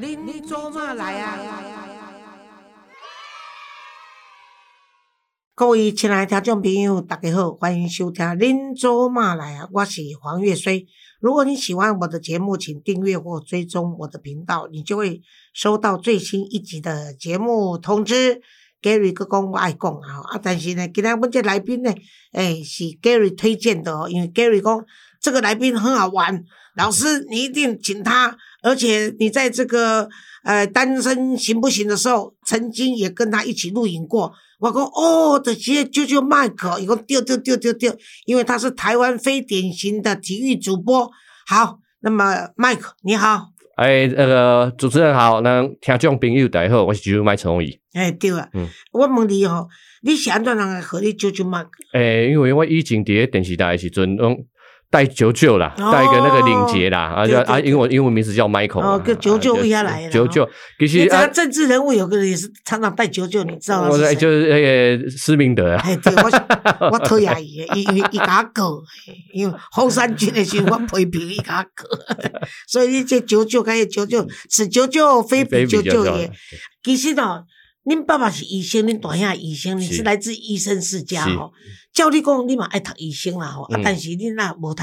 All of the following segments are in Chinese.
恁做嘛来啊？各位亲爱的听众朋友，大家好，欢迎收听《恁做嘛来啊》，我是黄月水。如果你喜欢我的节目，请订阅或追踪我的频道，你就会收到最新一集的节目通知。Gary 哥讲我爱讲啊，啊，但是呢，今天我们这来宾呢，诶，是 Gary 推荐的哦，因为 Gary 讲这个来宾很好玩，老师你一定请他，而且你在这个呃单身行不行的时候，曾经也跟他一起录影过。我讲哦，这些舅舅麦克，一共丢丢丢丢丢，因为他是台湾非典型的体育主播。好，那么麦克你好，哎，那个主持人好，那听众朋友大家好，我是舅舅麦陈宏仪。哎对啊，嗯我问你吼，你是安怎人来和你舅舅麦克？诶、因为我以前伫咧电视台的时阵，用带九九啦，哦带一个那个领结啦，啊，就啊，对对对因为我英文名字叫 Michael 嘛。哦跟九九啊为啥来的九九，其你实啊这个，政治人物有个人也是常常带九九，你知道吗？我是就是那个施明德啊。哎，对我 我讨厌伊伊，伊伊甲我告，因为后山军的时候我批评伊甲我告，所以你这九九甲迄九九是九九非比九九也。其实哦，恁爸爸是医生，恁大兄医生，你是是来自医生世家是吼。照你讲，你嘛爱读医生啦吼，啊嗯，但是你那无读，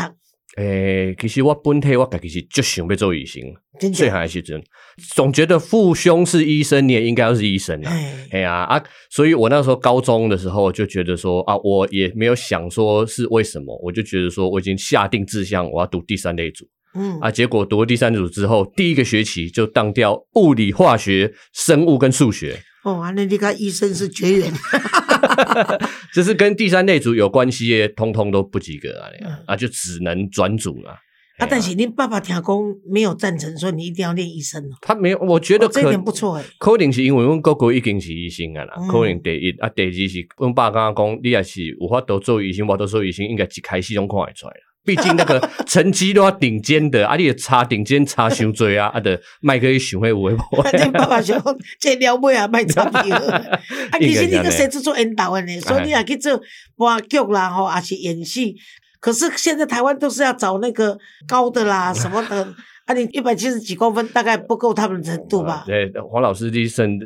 诶、其实我本体我家己是就想要做医生，真最正。还的时阵，总觉得父兄是医生，你也应该要是医生啊。哎，哎呀啊！所以我那时候高中的时候就觉得说啊，我也没有想说是为什么，我就觉得说我已经下定志向，我要读第三类组嗯，啊。结果读了第三类组之后，第一个学期就当掉物理、化学、生物跟数学，哦，安尼你看医生是绝缘。就是跟第三类组有关系的，通通都不及格啊嗯，啊，就只能转组了。啊，但是你爸爸听讲没有赞成说你一定要练医生哦，他没有，我觉得哦这一点不错诶。可能是因为阮哥哥已经是医生啊啦，嗯可能第一啊，第二是阮爸刚刚讲，你也是有法度做医生，我都做医生，应该一开始拢看会出来啦。毕竟那个成绩都要顶尖的，啊，你也差顶尖差伤多啊，啊，的麦克想会有诶无？恁爸爸想讲，这了尾啊，卖差别。啊，其实你个谁制作引导的呢？所以你也去做话剧啦，吼，还是演戏。可是现在台湾都是要找那个高的啦，什么的。啊，你一百七十几公分，大概不够他们的程度吧？对，黄老师医生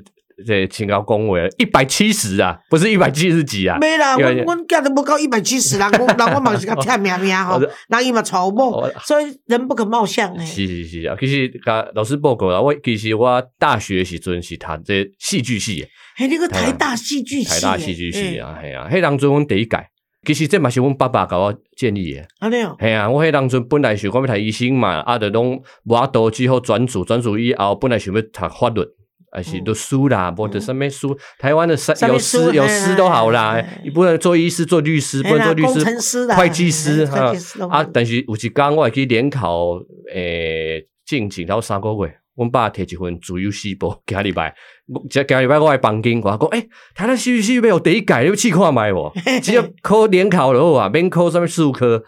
这清高恭维一百七十啊，不是一百七十几啊。没啦，我我囝都不到一百七十啦，我人我嘛是较听命命 吼哦，人伊嘛娶某哦，所以人不可貌相诶。是是是啊，其实甲老师报告啦，我其实我大学时阵是读这戏剧系的。嘿，那个台大戏剧系，台大戏剧系啊，啊，系啊，迄当阵阮第一届，其实这嘛是阮爸爸甲我建议诶。安尼哦，系啊，我迄当阵本来想讲要读医生嘛，啊，就拢无法度之后转组，转组以后本来想要读法律。还是读书啦，或者什么书，台湾的三有师有师都好啦你不能做医师、做律师，不能做律师、会计师嘿会计师都啊。但是有一天我会去联考，诶，进前头三个月，阮爸摕一份自由四报，今礼拜，即今今礼拜我来房间，我讲，诶，台湾戏剧系要有第一届，你要试看卖无？只要考联考就好啊，免考什么数科。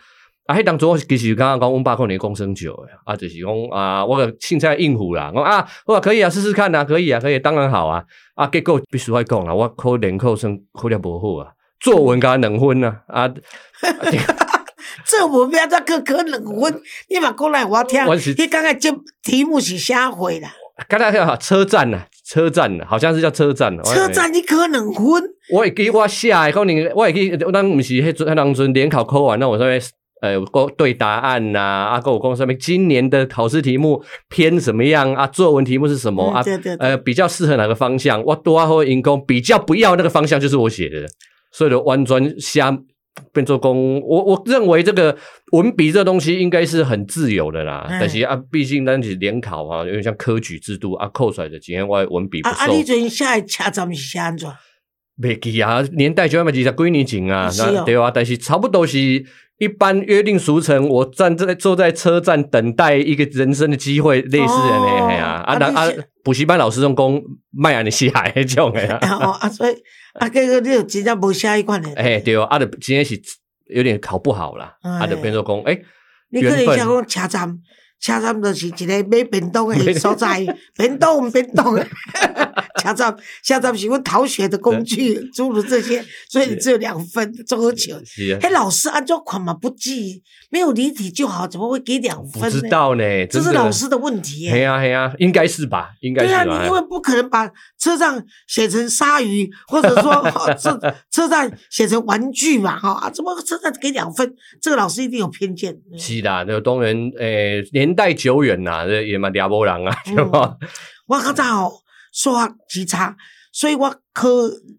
啊，迄当初我其实刚刚讲，阮爸可能讲生酒诶，啊，就是讲啊，我个凊彩应付啦，讲啊，我话可以啊，试试看啊，可以啊，可以，当然好啊，啊，结果必须爱讲啦，我考联考生考了无好啊，作文甲两分啊，啊，这我不要再可可能分，你嘛讲来我听。你刚才这题目是啥回啦？刚才叫车站呐，车站呐，好像是叫车站。我车站你可能分，我会记我写的，可能我会记，咱毋是迄阵迄当阵联考考完，那我上面呃有对答案呐、啊，跟我讲上面今年的考试题目偏什么样啊？作文题目是什么、啊？嗯对对对呃，比较适合哪个方向？我多会因讲比较不要那个方向就是我写的，所以就完全瞎变做工。我我认为这个文笔这东西应该是很自由的啦，嗯但是啊，毕竟咱是联考啊，有点像科举制度啊，扣出来的今天我的文笔不啊。你最近下来车站是啥安怎？袂记啊，年代就那么几十几年前啊，那对啊，但是差不多是一般约定俗成，我站在坐在车站等待一个人生的机会，类似的哦呢，嘿啊，啊那啊啊，补习班老师用讲卖安尼死海迄种的啊，哦啊，所以啊，哥哥你有真正无下一关的。哎对啊，啊，就今天是有点考不好啦，哎啊，就变做讲，哎，你可能缘分像讲车站，车站就是一个买便当的所在，便当便当的 车站，车站是阮逃学的工具，诸如这些，所以你只有两分，综合球。哎，老师按照款嘛不记，没有离题就好，怎么会给两分不知呢？道呢，这是老师的问题耶。嘿呀哎呀，应该是吧？应该对啊，是吧？你因为不可能把车站写成鲨鱼，或者说 哦车车站写成玩具嘛，哈啊，怎么车站给两分？这个老师一定有偏见。嗯是啦，那个当然，诶，年代久远呐，这也蛮抓无人啊，嗯对吧？我较早吼数学极差，所以我考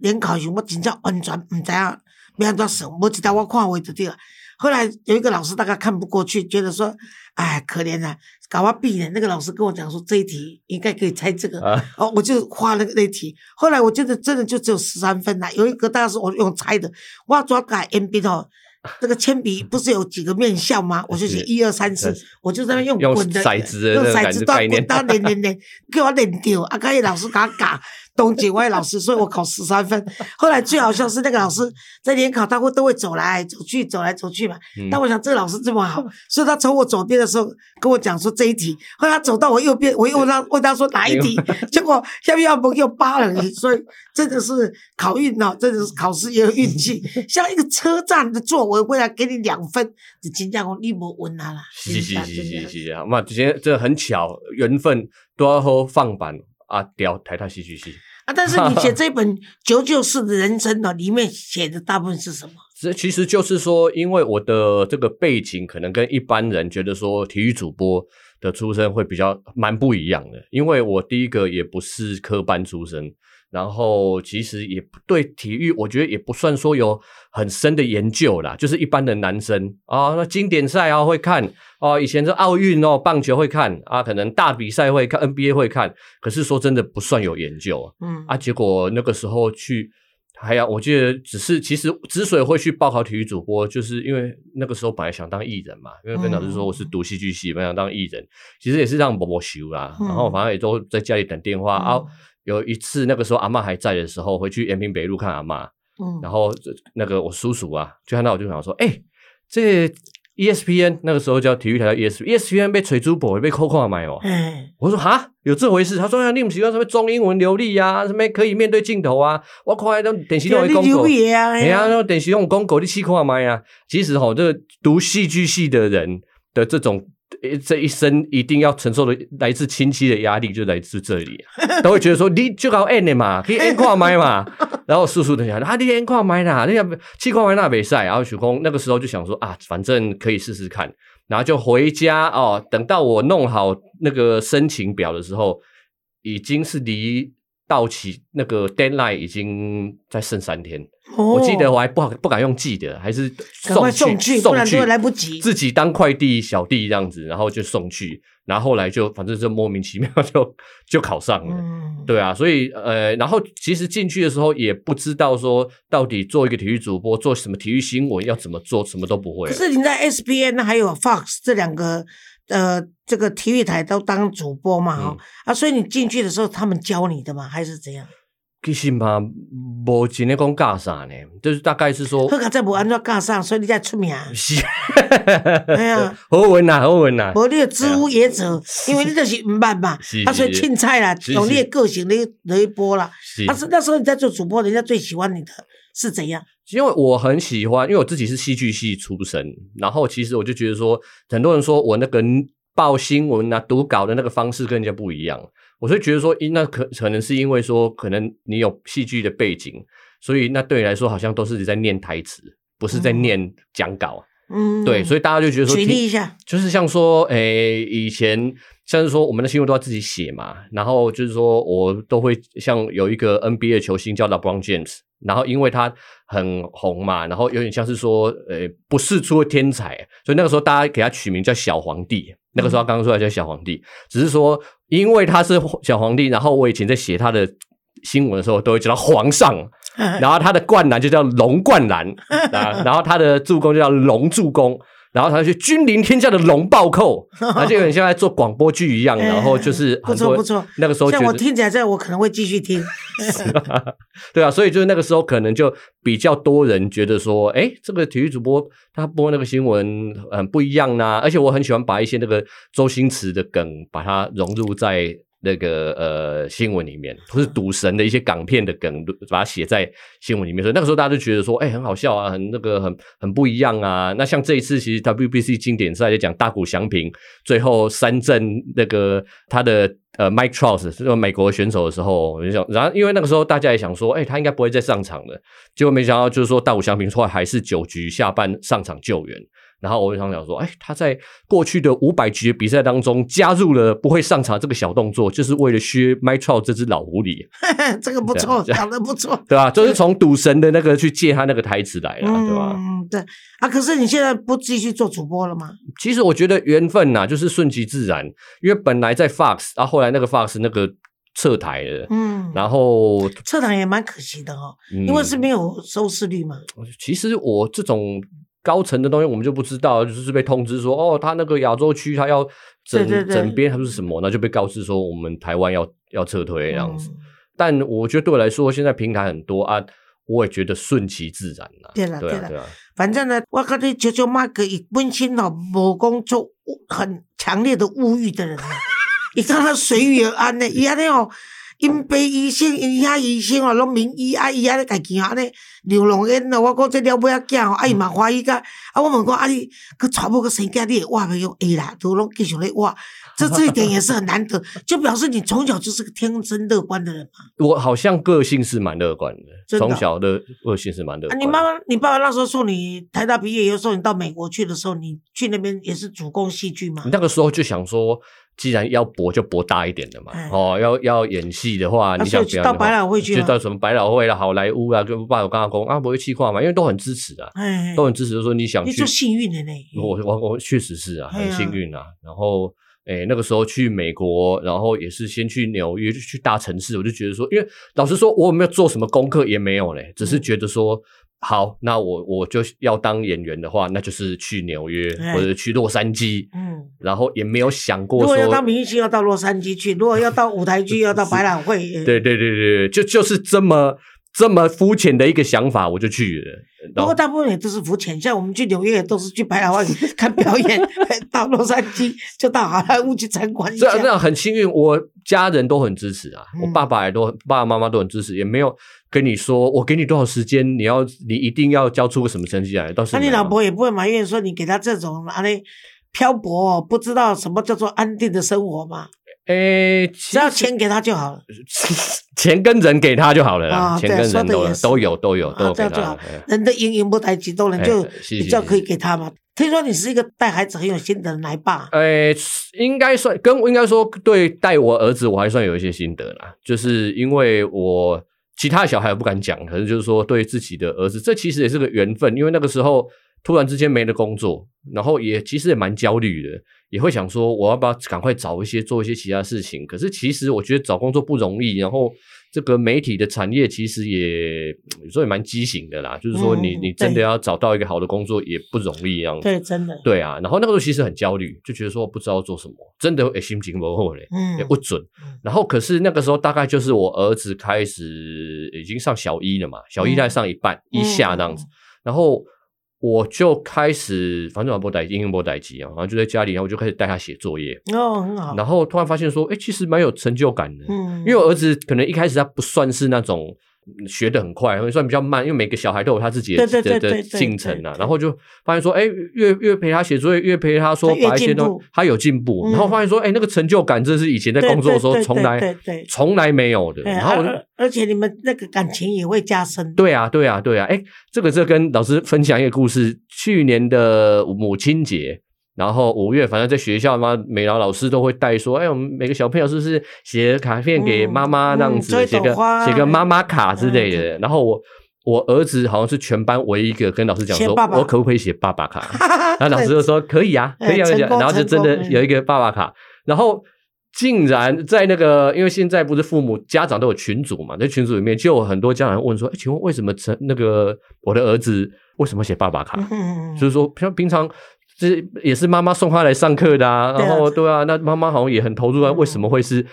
联考时我真正完全毋知影要安怎算，无一条我看话就对了。后来有一个老师大概看不过去，觉得说，哎，可怜啊，搞我闭了。那个老师跟我讲说，这一题应该可以猜这个，啊哦，我就画那个那题。后来我觉得真的就只有十三分啦，有一个大概是我用猜的，我要抓改铅笔哦。这个铅笔不是有几个面相吗？我就写是一二三四，我就在那用用滚的，骰子用骰子到滚到连连连，给我连丢。啊，刚才老师给他嘎，东景外老师，所以我考十三分。后来最好笑是那个老师在联考，他会都会走来走去，走来走去嘛。嗯但我想这个老师这么好，所以他从我左边的时候跟我讲说这一题，后来他走到我右边，我又问他 问他说哪一题，结果下面要不又扒了你，所以真的是考运哦，真的是考试也有运气。像一个车站的作文，未来给你两分，你真正讲你无问啊啦。是是是是是啊，嘛，今天这很巧，缘分都要好放版啊，屌台大戏剧系。啊！但是你写 这本《九九式的人生》呢，里面写的大部分是什么？这其实就是说，因为我的这个背景可能跟一般人觉得说体育主播的出身会比较蛮不一样的，因为我第一个也不是科班出身，然后其实也不对体育，我觉得也不算说有很深的研究啦，就是一般的男生。啊，那经典赛啊会看哦，以前是奥运哦，棒球会看啊，可能大比赛会看，NBA 会看，可是说真的不算有研究啊。嗯。啊，结果那个时候去，还要我记得只是其实之所以会去报考体育主播，就是因为那个时候本来想当艺人嘛，因为跟老师说我是读戏剧系，本来想当艺人，其实也是让伯伯修啦，嗯。然后反正也都在家里等电话、啊嗯。有一次那个时候阿嬷还在的时候，回去延平北路看阿妈，嗯，然后那个我叔叔啊，就看到我就想说，哎、这 ESPN 那个时候叫体育台叫 E ESPN，ESPN 被锤珠宝被扣扣买哦。哎，我说哈，有这回事？他说啊，你们喜欢什么中英文流利啊，什么可以面对镜头啊？我看那电视上你留会公狗，言啊，哎呀，那电视用公狗你气看麦啊。其实吼，这个读戏剧系的人的这种。呃这一生一定要承受的来自亲戚的压力，就来自这里、啊，都会觉得说你就搞 N 的嘛，可以 N 跨麦嘛。然后叔叔就想啊，你 N 跨麦啦，你要气看麦那比赛。然后许空那个时候就想说啊，反正可以试试看，然后就回家哦。等到我弄好那个申请表的时候，已经是离到期那个 deadline 已经在剩三天。哦我记得我还不好不敢用寄的，还是送送去送去不然都来不及自己当快递小弟这样子，然后就送去，然后后来就反正就莫名其妙 就就考上了。嗯，对啊，所以呃，然后其实进去的时候也不知道说到底做一个体育主播，做什么体育新闻要怎么做，什么都不会可。是你在 SBN 还有 Fox 这两个呃这个体育台都当主播嘛哈、嗯啊，所以你进去的时候他们教你的吗？还是怎样？其实嘛，无真的讲干啥呢，就是大概是说好，卡再无安怎教啥，所以你才出名。是，哎呀，好稳呐，好稳呐。无你就知乎也者，因为你就是唔捌嘛 是，啊，所以是凊彩啦，是用你的个性来来播啦。是但是那时候你在做主播，人家最喜欢你的是怎样？因为我很喜欢，因为我自己是戏剧系出身，然后其实我就觉得说，很多人说我那个报新闻啊、读稿的那个方式跟人家不一样，我就觉得说，因那可可能是因为说，可能你有戏剧的背景，所以那对你来说好像都是在念台词，不是在念讲稿。嗯，对，所以大家就觉得说，举例一下，就是像说，诶、以前像是说我们的新闻都要自己写嘛，然后就是说我都会像有一个 NBA 的球星叫 LeBron James，然后因为他很红嘛，然后有点像是说，呃，不世出的天才，所以那个时候大家给他取名叫小皇帝。那个时候他刚刚出来叫小皇帝，只是说因为他是小皇帝，然后我以前在写他的新闻的时候都会叫他皇上，然后他的灌篮就叫龙灌篮啊，然后他的助攻就叫龙助攻，然后他去君临天下的龙暴扣，然 后就有点像在做广播剧一样，哎然后就是不很多错不错。那个时候像我听起来这，我可能会继续听。对啊，所以就是那个时候可能就比较多人觉得说，哎，这个体育主播他播那个新闻很不一样呐、而且我很喜欢把一些那个周星驰的梗把它融入在。那个呃新闻里面，或是赌神的一些港片的梗，把它写在新闻里面，所以那个时候大家就觉得说，哎、很好笑啊，很那个很很不一样啊。那像这一次，其实 WBC 经典赛就讲大谷翔平最后三振那个他的呃 Mike Trout 这个美国选手的时候，我就想，然后因为那个时候大家也想说，哎、他应该不会再上场了，结果没想到就是说大谷翔平出来还是九局下半上场救援。然后我就想想说，哎，他在过去的五百局比赛当中加入了不会上场这个小动作，就是为了削 Mike Trout 这只老狐狸，这个不错，讲的不错。对吧？就是从赌神的那个去借他那个台词来了，对吧？嗯，对啊。可是你现在不继续做主播了吗？其实我觉得缘分呐、就是顺其自然，因为本来在 Fox，然、后后来那个 Fox 那个撤台了，嗯，然后撤台也蛮可惜的哦，嗯因为是没有收视率嘛。其实我这种高层的东西我们就不知道，就是被通知说哦，他那个亚洲区他要整整编还是什么，那就被告知说我们台湾要要撤退这样子。嗯但我觉得对我来说，现在平台很多啊，我也觉得顺其自然啦。对啦对啦对啊对啊，反正呢，我跟你九九马哥伊本身哦，无工作很强烈的物欲的人啊，伊看他随遇而安呢，伊安尼哦，因爸医生，因遐医生哦，拢名医啊，伊安尼家己安尼流浪烟哦，我讲这了尾仔囝哦，啊伊嘛欢喜甲，啊我问讲啊你，佮娶某佮生囝，你会活袂用会啦，都拢继续咧活，这这一点也是很难得，就表示你从小就是个天真乐观的人嘛。我好像个性是蛮乐观的，从小的个性是蛮乐啊，观的。你妈妈、你爸爸那时候送你台大毕业，有时候你到美国去的时候，你去那边也是主攻戏剧吗？那个时候就想说，既然要搏就搏大一点的嘛哎。哦，要要演戏的话，你想到百老汇去就到什么百老汇啦、好莱坞啊，跟爸我跟他讲啊，不会气话嘛，因为都很支持啊，哎，都很支持，就说你想去你就，幸运的呢。我我我确实是啊，很幸运啊。然后。诶，那个时候去美国，然后也是先去纽约，就去大城市。我就觉得说，因为老实说，我有没有做什么功课也没有嘞，只是觉得说，好，那我我就要当演员的话，那就是去纽约哎或者去洛杉矶，嗯，然后也没有想过如果要说当明星，要到洛杉矶去；如果要到舞台剧，要到百老汇。呃对对对对，对就就是这么这么肤浅的一个想法，我就去了。不过大部分也都是肤浅，像我们去纽约也都是去百老汇看表演，到洛杉矶就到好莱坞去参观一下。这样这样很幸运，我家人都很支持啊，嗯我爸爸也都爸爸妈妈都很支持，也没有跟你说我给你多少时间，你要你一定要交出个什么成绩来，倒是没有那你老婆也不会埋怨说你给她这种啊那漂泊、哦，不知道什么叫做安定的生活嘛？诶，只要钱给她就好了。钱跟人给他就好了啦，啊钱跟人都有都有都有啊都有给这样就好人的营营不太激动人就比较可以给他嘛。听说你是一个带孩子很有心得的奶爸，诶，应该算跟应该说对带我儿子，我还算有一些心得啦。就是因为我其他小孩不敢讲，可是就是说对自己的儿子，这其实也是个缘分。因为那个时候突然之间没了工作，然后也其实也蛮焦虑的，也会想说我要不要赶快找一些做一些其他事情。可是其实我觉得找工作不容易，然后这个媒体的产业其实也有时候也蛮畸形的啦。就是说你嗯你真的要找到一个好的工作也不容易，这样子。对，真的，对啊，然后那个时候其实很焦虑，就觉得说不知道做什么，真的诶心情不好嘞，嗯也不准嗯。然后可是那个时候大概就是我儿子开始已经上小一了嘛，小一嗯在上一半、一下那样子，然后我就开始反正我不带英文不带机啊，然后就在家里，然后我就开始带他写作业，哦，很好，然后突然发现说，哎，其实蛮有成就感的，嗯，因为我儿子可能一开始他不算是那种嗯学的很快，算比较慢，因为每个小孩都有他自己的的进程啊然后就发现说，哎，越越陪他写作业，越陪他说把一些东西他有进步，嗯然后发现说，哎，那个成就感，这是以前在工作的时候从来从来没有的。然后而且你们那个感情也会加深，对啊，对啊，对啊，哎，这个这跟老师分享一个故事。去年的母亲节，然后五月，反正在学校嘛，美劳老师都会带说，哎，我们每个小朋友是不是写卡片给妈妈嗯那样子，写个写个妈妈卡之类嗯的。然后我我儿子好像是全班唯一一个跟老师讲说，爸爸我可不可以写爸爸卡？哈然后老师就说可以啊，哎可以啊，然后就真的有一个爸爸卡，然后竟然在那个，因为现在不是父母家长都有群组嘛，在群组里面就有很多家长问说，哎，请问为什么成那个我的儿子为什么写爸爸卡？嗯，就是说，像平常这也是妈妈送他来上课的然后对啊，那妈妈好像也很投入啊。嗯为什么会是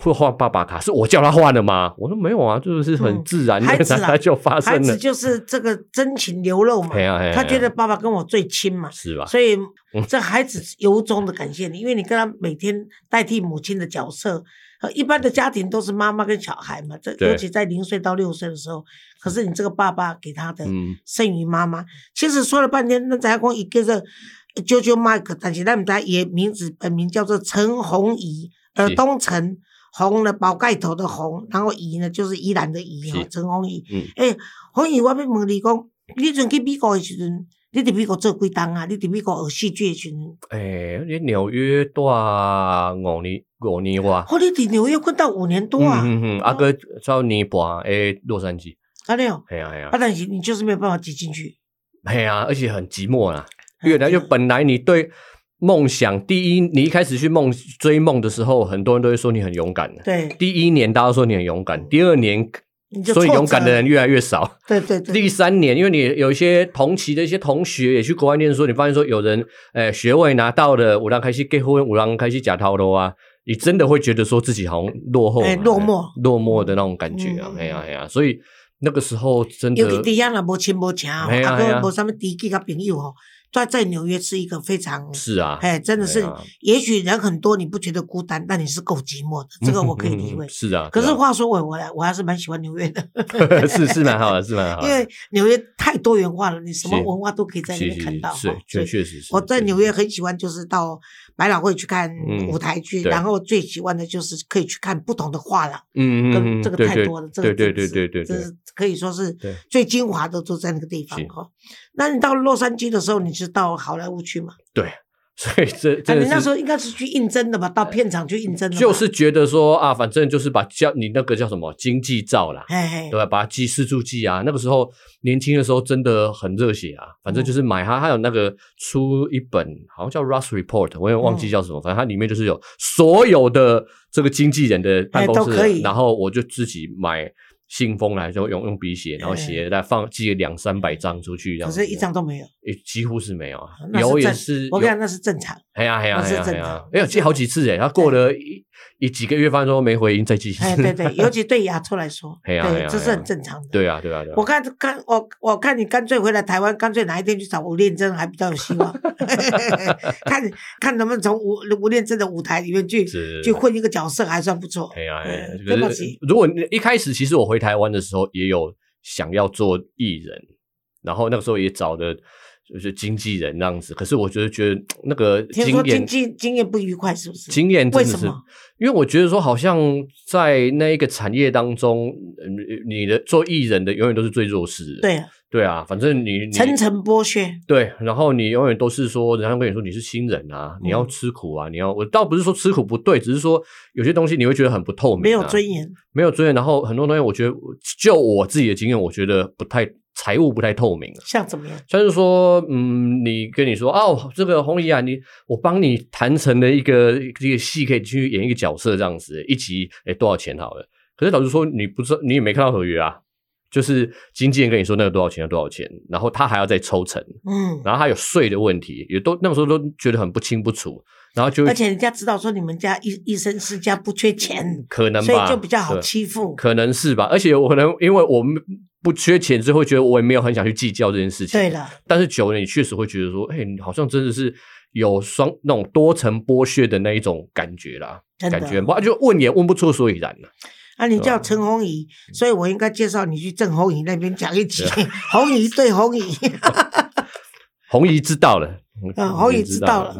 会换爸爸卡？是我叫他换的吗？我说没有啊，就是很嗯自然的，孩子啊他就发孩子生了。就是这个真情流露嘛他觉得爸爸跟我最亲嘛，是吧？所以嗯 这孩子由衷的感谢你，因为你跟他每天代替母亲的角色。呃一般的家庭都是妈妈跟小孩嘛，这尤其在零岁到六岁的时候，可是你这个爸爸给他的嗯胜于妈妈。其实说了半天，那才光一个是啾啾 Mike，但是咱们家也名字本名叫做陈红怡，耳东陈红呢宝盖头的红，然后怡呢就是宜兰的宜是哦，陈红怡。嗯诶、红怡，我要问你讲，你阵去美国的时阵，你伫美国做几冬啊？你伫美国学戏剧的时阵，哎，你纽约住五年五年哇，哦，你伫纽约困到五年多啊？嗯嗯嗯，啊个到年半诶洛杉矶，啊，没有，哎呀哎呀啊，，但是你就是没有办法挤进去。哎呀，而且很寂寞啦。嗯。原来就本来你对梦想，第一你一开始去梦追梦的时候，很多人都会说你很勇敢的。对，第一年大家都说你很勇敢，第二年所以勇敢的人越来越少。对对对，第三年，因为你有一些同期的一些同学也去国外念书，你发现说有人呃学位拿到了，五郎开始结婚，五郎开始假逃了啊，你真的会觉得说自己好像落后落寞。落寞的那种感觉啊，嗯。哎呀哎呀，所以那个时候真的尤其底下若无亲无情哦，啊嘿啊啊个无啥物知己甲朋友哦，在在纽约是一个非常，是啊，哎，真的是也许人很多，你不觉得孤单，但你是够寂寞的，这个我可以理 解。是啊，可是啊话说回我来，我还是蛮喜欢纽约的，是是蛮好的，是蛮好的，因为纽约太多元化了，你什么文化都可以在那是是边看到。确确实是。我在纽约很喜欢，就是到百老汇去看嗯舞台剧，对然后最喜欢的就是可以去看不同的画廊。嗯嗯跟这个太多了，这个对对对对对对，这是可以说是最精华的都在那个地方哈。那你到洛杉矶的时候，你是到好莱坞去吗？对，所以这啊，你那时候应该是去应征的吧？到片场去应征的，就是觉得说啊，反正就是把叫你那个叫什么经济照啦，嘿嘿对吧？把它记四处记啊，那个时候年轻的时候真的很热血啊，反正就是买它，还有那个出一本好像叫 Rush Report，我也忘记叫什么，反正它里面就是有所有的这个经纪人的办公室的，哎都可以然后我就自己买信封来，就用用笔写，然后写再放寄了两三百张出去，这样子可是一张都没有。也几乎是没有啊，有也是我跟你讲，那是正常。哎呀哎呀哎呀哎呀常，没有寄好几次哎，他过了一一几个月，发现说没回音，再寄一次。哎，对对，尤其对亚洲来说，对，这是很正常的。对啊对啊对啊我，看看我我看你干脆回来台湾，干脆哪一天去找吴念真还比较有希望。看看能不能从吴吴念真的舞台里面去去混一个角色，还算不错。哎呀对不起如果一开始其实我回台湾的时候也有想要做艺人，然后那个时候也找的就是经纪人那样子，可是我觉得觉得那个听说经经验济经验不愉快，是不是？经验真的是为什么？因为我觉得说，好像在那一个产业当中，嗯你的做艺人的永远都是最弱势的。对啊，对啊，反正你你层层剥削。对，然后你永远都是说，人家跟你说你是新人啊，你要嗯吃苦啊，你要我倒不是说吃苦不对，只是说有些东西你会觉得很不透明、啊，没有尊严，没有尊严。然后很多东西，我觉得就我自己的经验，我觉得不太财务不太透明啊。像怎么样？像是说，嗯，你跟你说哦，这个红姨啊，你我帮你谈成了一个这个戏，可以去演一个角色这样子，一集哎多少钱好了？可是老实说，你不知道，你也没看到合约啊，就是经纪人跟你说那个多少钱，多少钱，然后他还要再抽成，嗯，然后还有税的问题，也都那个时候都觉得很不清不楚，然后就而且人家知道说你们家一一生世家不缺钱，可能吧，所以就比较好欺负。可能是吧，而且我可能因为我们不缺钱，之后觉得我也没有很想去计较这件事情。对了，但是久了，你确实会觉得说，哎、你好像真的是有双那种多层剥削的那一种感觉啦，感觉不就问也问不出所以然了。啊，你叫陈红怡，所以我应该介绍你去郑红怡那边讲一集红怡对红怡。红姨 知道了，嗯红姨知道了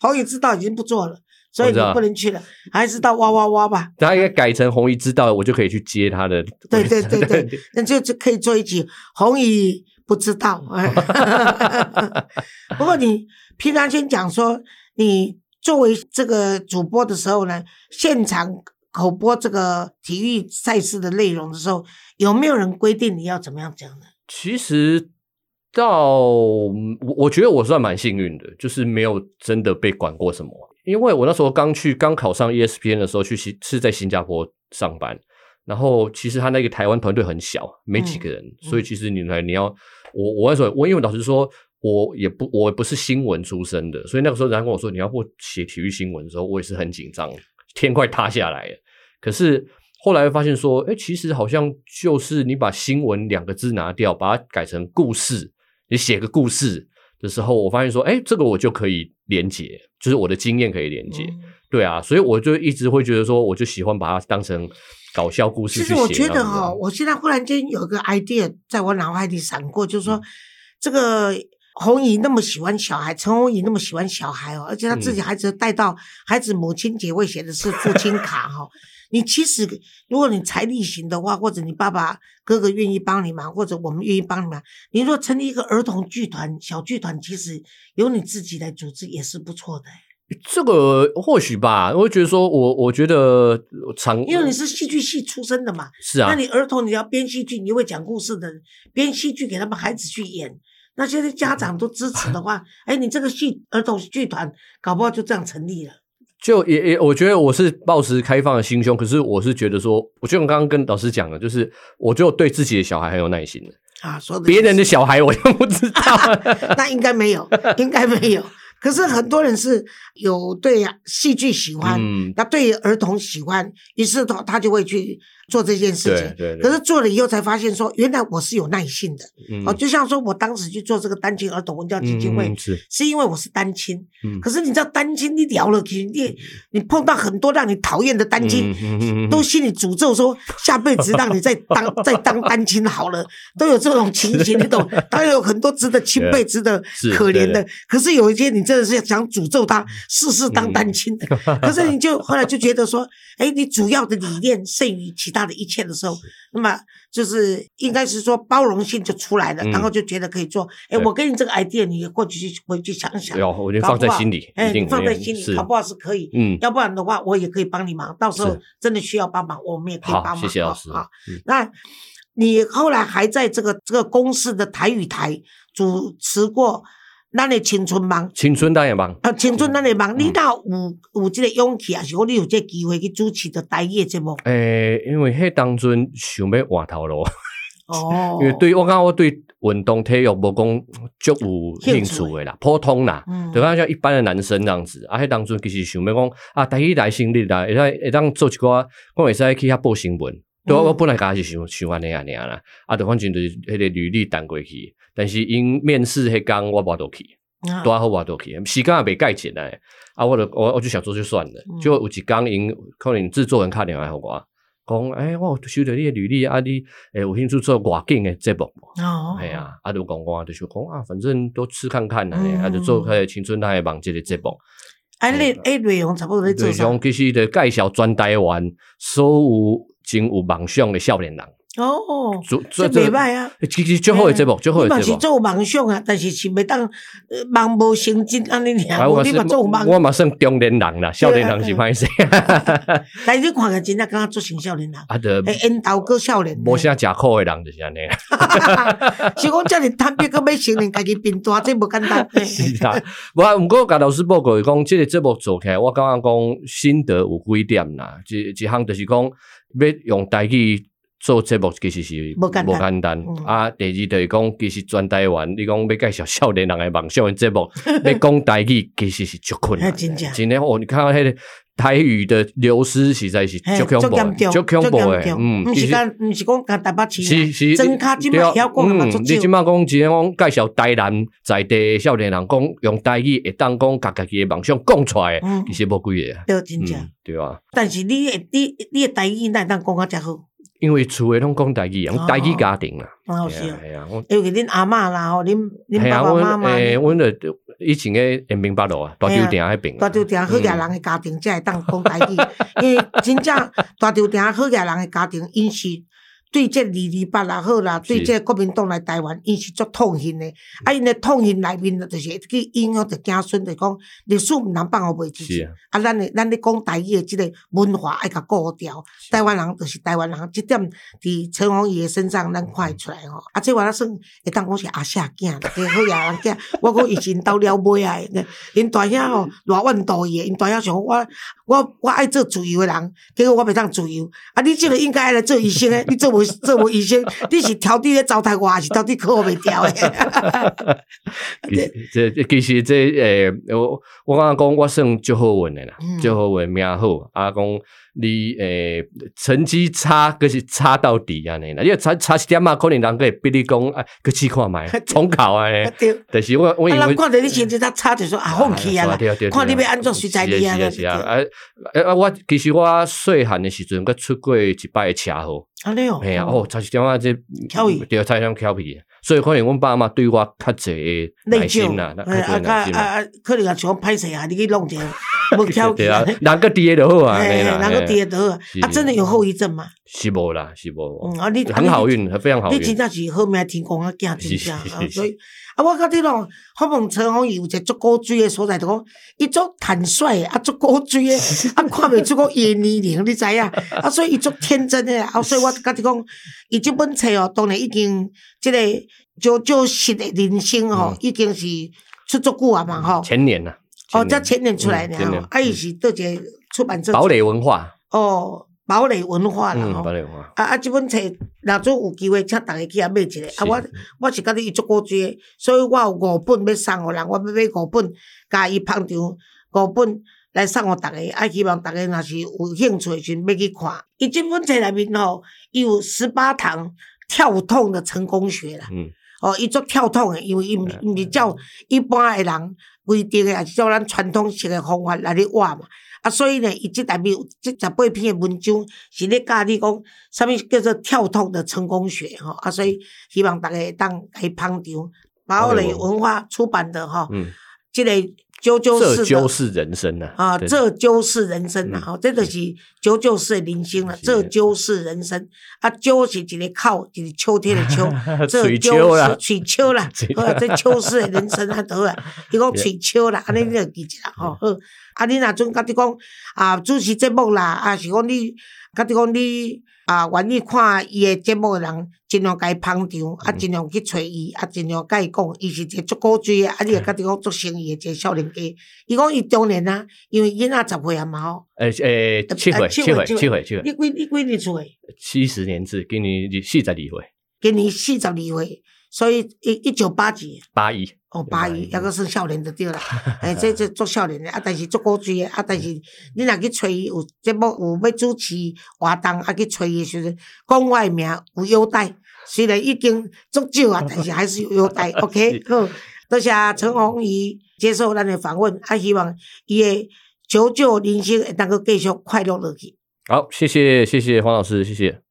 红怡 知道已经不做了，所以你不能去了，还是到哇哇哇吧。他应该改成红姨知道，我就可以去接他的。对对对对，那就就可以做一集红姨不知道。哎 不过你平常先讲说，你作为这个主播的时候呢，现场口播这个体育赛事的内容的时候，有没有人规定你要怎么样讲呢？其实到我我觉得我算蛮幸运的，就是没有真的被管过什么。因为我那时候刚去刚考上 ESPN 的时候，去新是在新加坡上班，然后其实他那个台湾团队很小，没几个人，嗯所以其实你来你要我我那时候我因为老实说。我也不我也不是新闻出身的，所以那个时候人家跟我说你要不写体育新闻的时候，我也是很紧张，天快塌下来了。可是后来发现说，哎，其实好像就是你把新闻两个字拿掉，把它改成故事，你写个故事的时候，我发现说，哎，这个我就可以连接，就是我的经验可以连接。对啊，所以我就一直会觉得说，我就喜欢把它当成搞笑故事。其实我觉得哈，我现在忽然间有个 idea 在我脑海里闪过，就是说这个。红姨那么喜欢小孩，陈红姨那么喜欢小孩哦，而且她自己孩子带到孩子母亲节会写的是父亲卡哈。你其实如果你财力行的话，或者你爸爸哥哥愿意帮你忙，或者我们愿意帮你忙，你若成立一个儿童剧团、小剧团，其实由你自己来组织也是不错的。这个或许吧，我会觉得说，我我觉得长因为你是戏剧系出身的嘛，是啊，那你儿童你要编戏剧，你会讲故事的，编戏剧给他们孩子去演。那现在家长都支持的话，哎，你这个戏儿童剧团搞不好就这样成立了。就也也，我觉得我是抱持开放的心胸，可是我是觉得说，我就我刚刚跟老师讲的，就是我就对自己的小孩很有耐心的啊。说别人的小孩我就不知道，那应该没有，应该没有。可是很多人是有对戏剧喜欢，那对儿童喜欢，于是他他就会去。做这件事情，可是做了以后才发现说，原来我是有耐性的。哦，就像说我当时去做这个单亲儿童文教基金会，是因为我是单亲。可是你知道单亲，你聊了，你你碰到很多让你讨厌的单亲，都心里诅咒说下辈子让你再当再当单亲好了，都有这种情形，你懂？当然有很多值得钦佩、值得可怜的。可是有一天你真的是想诅咒他，世世当单亲的。可是你就后来就觉得说，哎，你主要的理念胜于其。大的一切的时候，那么就是应该是说包容性就出来了，然后就觉得可以做。哎，我给你这个 idea，你过去去回去想想，有，我就放在心里，哎，你放在心里，好不好是可以。嗯，要不然的话，我也可以帮你忙。到时候真的需要帮忙，我们也可以帮忙。谢谢老师啊。那你后来还在这个这个公司的台语台主持过。咱的青春梦，青春咱的梦。啊，青春咱的梦。你若有有这个勇气，还是讲你有这机会去主持的台语节目？诶，因为迄当阵想要换头路。哦。因为对我感觉我对运动体育无讲足有兴趣的啦，普通啦，对方像一般的男生这样子。啊，迄当阵其实想要讲啊，台语来胜利啦，会当会当做一寡，我会使去遐报新闻。对，我本来家是想想安尼安尼啦，啊，就反正就是迄个履历弹过去。但是因面试迄工我无倒去，多好我倒去，时间也未改进来，啊，我就我我就想做就算了，就有一工因可能制作人打电话互我，讲，诶，我收到你诶履历，啊，你诶有兴趣做外景的节目，哦，系啊，啊，就讲我就是讲啊，反正都试看看啦，啊，就做迄青春台网这个节目，啊，内诶内容差不多在做内容其实就介绍全台湾所有真有梦想的少年人。哦，这袂歹啊！其实最好的节目，最好的节目。是做梦想啊，但是是袂当梦无成真安尼尔。我嘛做梦，我嘛算中年人啦，少年人是歹势。但是你看个真正敢若做成少年人，啊，得烟头过少年。无啥食苦的人就是安尼。是讲遮尔坦白，佮要承认家己变大，这无简单。是啊，无毋过甲老师报告讲，即个节目做起来，我感觉讲心得有几点啦，一一项就是讲要用台语。做节目其实是无简单啊！第二就是讲，其实全台湾，你讲要介绍少年人的梦想的节目，要讲台语其实是足困难。真正，真的哦！你看迄个台语的流失实在是足恐怖，足恐怖诶！嗯，毋是讲毋是讲甲台北市，是真卡即嘛晓讲嘛足你即嘛讲，只讲介绍台南在地少年人讲用台语会当讲家己诶梦想讲出来，其实无几个。对，真正对啊。但是你诶，你你诶台语哪当讲啊遮好？因为厝诶拢讲台语，讲家己家庭啦，系啊，尤其恁阿嬷啦，吼，恁恁爸爸妈妈，诶，阮诶以前诶延平北路啊，大酒店迄边，大酒店好家人诶家庭才会当讲家己，因为真正大酒店好家人诶家庭，因是。对这二二八也好啦，对这国民党来台湾，伊是足痛恨的。啊，因的痛恨内面就是去影响着子孙，就讲历史毋通放互袂记住。啊，咱的咱咧讲台语的即个文化爱甲顾掉。台湾人就是台湾人，即点伫陈鸿仪身上咱看会出来吼。啊，这话算会当讲是阿夏囝，好野人囝。我讲以前到了尾啊，因大兄吼偌万度伊，因大兄想我我我爱做自由的人，结果我袂当自由。啊，你即个应该来做医生诶，你做。无做无医生，你是挑剔咧糟蹋我，还是挑剔考袂掉诶？其这其实这诶，我我刚刚讲我算足好运的啦，嗯。足好运命好，啊讲你诶成绩差，可是差到底安尼啦，因为差差一点啊，可能人个会逼你讲，啊，去试看觅，重考安尼。对。但是我我啊，因为人看着你成绩较差，就说啊，放弃啊啦看你要安怎随在你啊是啊是啊，啊啊啊！我其实我细汉的时阵，佮出过一摆车祸，安尼哦，嘿啊，哦，差一点啊，这调皮对，差一点调皮，所以可能阮爸妈对我较侪耐心啦，较哎啊，侪耐心啦。啊啊，可能也想歹势啊，你去弄一个，无挑对啊，人个跌就好啊，哎，嘿啦人个嘿跌得啊，啊，真的有后遗症吗？是无啦，是无嗯，，啊，你很好，运，非常好运你真运。正是好命天公啊，惊真正啊所以啊，我甲你讲，好问陈宏宇有一个足古锥的所在，就讲伊足坦率的，啊，足古锥的，啊，看袂出个伊的年龄，你知影？啊，所以伊足天真的，啊，所以我甲你讲，伊即本册哦，当然已经即个就就实的人生吼嗯，已经是出足久啊嘛吼。前年呐，哦，年才前年出来的嗯啊，伊是倒一个出版社堡垒文化，哦，堡垒文化啦堡。垒文化，啊啊！即本册若做有机会，请逐个去遐买一个。啊，我我是甲你伊足古锥的，所以我有五本要送互人，我要买五本，甲伊捧场五本来送互逐个。啊，希望逐个若是有兴趣的时阵要去看。伊即本册内面吼，伊有十八堂跳痛的成功学啦。嗯，哦，伊做跳痛的，因为伊毋毋是照一般的人规定诶，也是照咱传统式诶方法来咧画嘛。啊，所以呢，伊即内面有即十八篇诶文章是咧教你讲啥物叫做跳脱的成功学吼。啊，所以希望大家会当来捧场。堡垒文化出版的吼，嗯，即、个九九这。就是人生呐。啊，对这就是人生啦！嗯、这就是九九式的人生啦，是这就是人生。啊，九是一个靠，一个秋天的 秋，这就是嘴秋啦嘴，好啊，这秋是人生啊，得啊，伊讲嘴秋啦，安尼你就记一下吼。好，啊，你若阵甲你讲啊，主持节目啦，啊，是讲你，甲你讲你啊，愿意看伊诶节目诶人，尽量甲伊捧场，啊，尽量去找伊，啊，尽量甲伊讲，伊是一个足古锥诶，啊，你也甲你讲足生意诶一个少年家。伊讲伊中年啊，因为囡仔十岁啊嘛吼，诶诶，七岁，呃七岁，七岁，七岁，你几你几年出诶？七十年制，今年四十二岁，今年四十二岁，所以一一九八几。八一，哦，八一，抑个算少年就对啦。哎，这这做少年的，啊，但是做古锥的，啊，但是你若去找伊有节目有要主持活动，啊，去找伊的时阵，讲我的名有优待，虽然已经足少啊，但是还是有优待。OK，好，多谢陈宏仪接受咱的访问，啊，希望伊的九九人生会当个继续快乐落去。好，谢谢谢谢黄老师，谢谢。